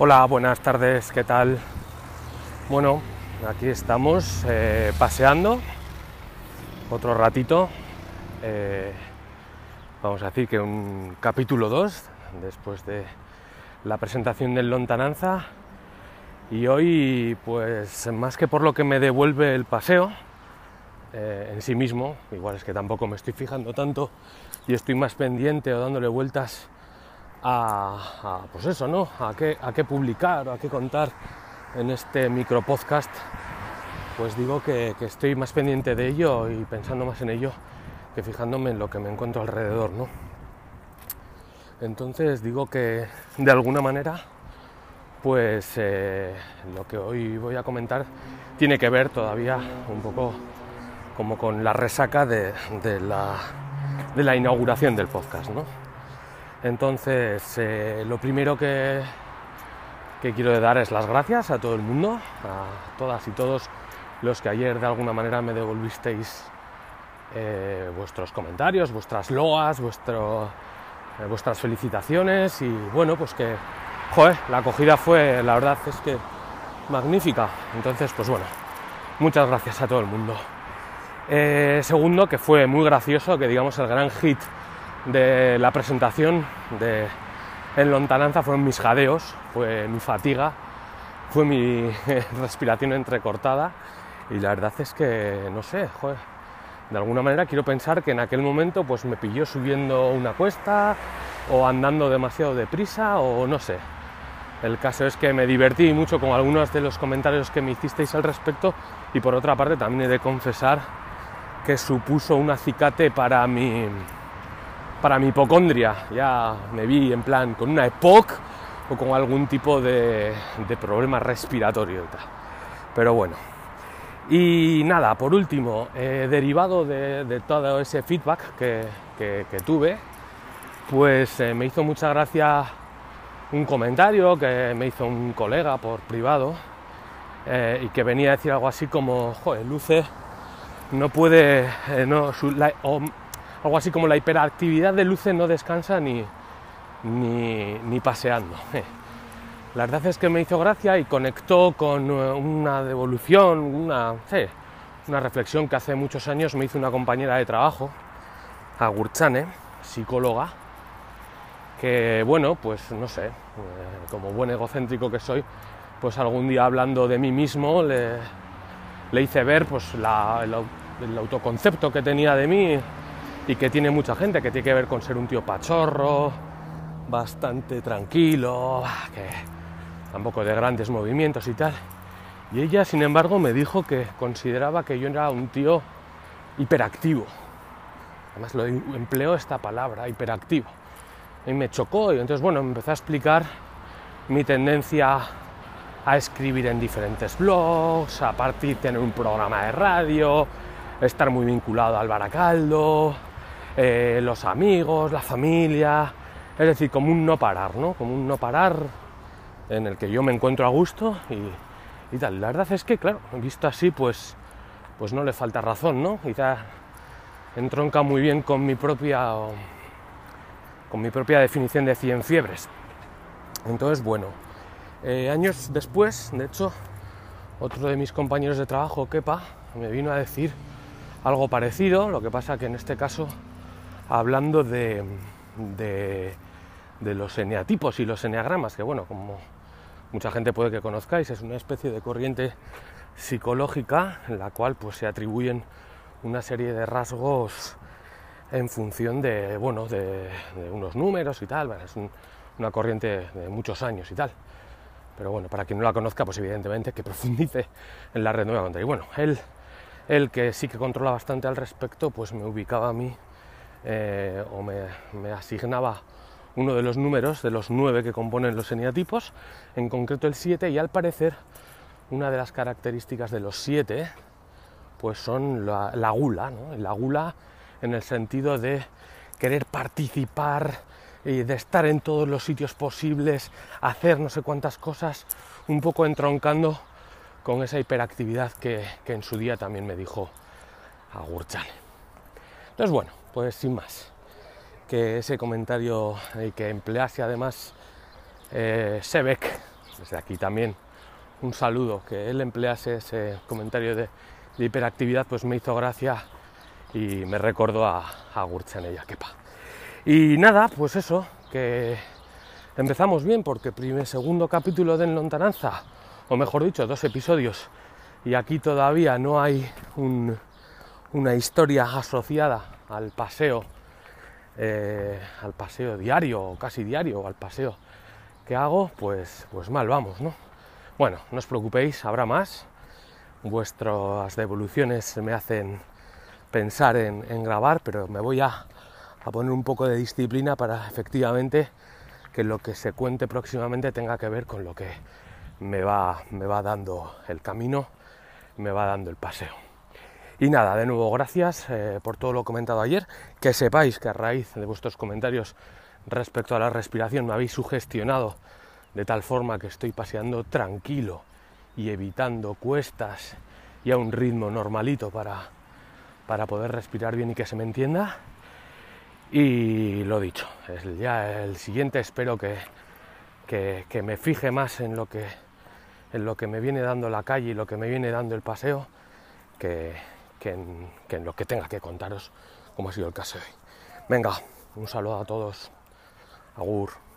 Hola, buenas tardes, ¿qué tal? Bueno, aquí estamos eh, paseando otro ratito. eh, vamos a decir que un capítulo 2 después de la presentación del Lontananza. Y hoy, pues más que por lo que me devuelve el paseo eh, en sí mismo, igual es que tampoco me estoy fijando tanto y estoy más pendiente o dándole vueltas a, pues eso, ¿no? A qué, a qué publicar o a qué contar en este micro podcast, pues digo que, que, estoy más pendiente de ello y pensando más en ello que fijándome en lo que me encuentro alrededor, ¿no? Entonces digo que de alguna manera, pues eh, lo que hoy voy a comentar tiene que ver todavía un poco como con la resaca de, de, la, de la inauguración del podcast, ¿no? Entonces, eh, lo primero que, que, quiero dar es las gracias a todo el mundo, a todas y todos los que ayer de alguna manera me devolvisteis eh, vuestros comentarios, vuestras loas, eh, vuestras felicitaciones y bueno, pues que, joder, la acogida fue, la verdad es que magnífica. Entonces, pues bueno, muchas gracias a todo el mundo. Segundo, que fue muy gracioso, que digamos el gran hit de la presentación de en lontananza fueron mis jadeos, fue mi fatiga, fue mi respiración entrecortada y la verdad es que no sé, de alguna manera quiero pensar que en aquel momento pues me pilló subiendo una cuesta o andando demasiado deprisa o no sé. El caso es que me divertí mucho con algunos de los comentarios que me hicisteis al respecto y por otra parte también he de confesar que supuso un acicate para mi para mi hipocondria. Ya me vi en plan con una EPOC o con algún tipo de, de problema respiratorio y. Pero bueno. Y nada, por último, eh, derivado de, todo ese feedback que, tuve, pues eh, me hizo mucha gracia un comentario que me hizo un colega por privado eh, y que venía a decir algo así como, joder, Luce no puede, no, su, algo así como la hiperactividad de Luce no descansa ni, ni, ni paseando. La verdad es que me hizo gracia y conectó con una devolución, una, una reflexión que hace muchos años me hizo una compañera de trabajo, Agurchane, psicóloga, que bueno, pues no sé, como buen egocéntrico que soy, pues algún día hablando de mí mismo le, le hice ver pues la, el autoconcepto que tenía de mí y que tiene mucha gente, que tiene que ver con ser un tío pachorro, bastante tranquilo, que tampoco de grandes movimientos y tal. Y ella, sin embargo, me dijo que consideraba que yo era un tío hiperactivo. Además, lo empleo esta palabra, hiperactivo. Y me chocó y entonces, bueno, me empezó a explicar mi tendencia a escribir en diferentes blogs, a partir de tener un programa de radio, estar muy vinculado al baracaldo, eh, los amigos, la familia, es decir, como un no parar, ¿no? Como un no parar en el que yo me encuentro a gusto y, y tal. La verdad es que, claro, visto así, pues, pues no le falta razón, ¿no? Quizá entronca muy bien con mi propia, con mi propia definición de 100 fiebres. Entonces, bueno, eh, años después, de hecho, otro de mis compañeros de trabajo, Kepa, me vino a decir algo parecido, lo que pasa que en este caso hablando de, de, los eneatipos y los eneagramas, que bueno, como mucha gente puede que conozcáis, es una especie de corriente psicológica en la cual pues se atribuyen una serie de rasgos en función de, bueno, de, unos números y tal, es un, una corriente de muchos años y tal. Pero bueno, para quien no la conozca, pues evidentemente que profundice en la red nueva. Y bueno, él, él que sí que controla bastante al respecto, pues me ubicaba a mí eh, o me, asignaba uno de los números de los nueve que componen los eneatipos, en concreto el 7, y al parecer una de las características de los 7 pues son la, la gula, la gula en el sentido de querer participar y de estar en todos los sitios posibles, hacer no sé cuántas cosas, un poco entroncando con esa hiperactividad que, en su día también me dijo Agurchane. Entonces, bueno, pues sin más, que ese comentario y que emplease además eh, Sebek, desde aquí también un saludo, que él emplease ese comentario de, hiperactividad, pues me hizo gracia y me recordó a, a Gurchanella Kepa. Y nada, pues eso, que empezamos bien porque primer, segundo capítulo de Lontananza, o mejor dicho, dos episodios, y aquí todavía no hay una historia asociada al paseo, eh, al paseo diario casi diario, al paseo que hago, pues, pues mal vamos, ¿no? Bueno, no os preocupéis, habrá más. Vuestras devoluciones me hacen pensar en, grabar, pero me voy a, poner un poco de disciplina para efectivamente que lo que se cuente próximamente tenga que ver con lo que me va, me va dando el camino, me va dando el paseo. Y nada, de nuevo gracias eh, por todo lo comentado ayer. Que sepáis que a raíz de vuestros comentarios respecto a la respiración me habéis sugestionado de tal forma que estoy paseando tranquilo y evitando cuestas y a un ritmo normalito para, para poder respirar bien y que se me entienda. Y lo dicho, ya el siguiente espero que, que, me fije más en lo que, en lo que me viene dando la calle y lo que me viene dando el paseo que, que, en, lo que tenga que contaros, como ha sido el caso de hoy. Venga, un saludo a todos. Agur.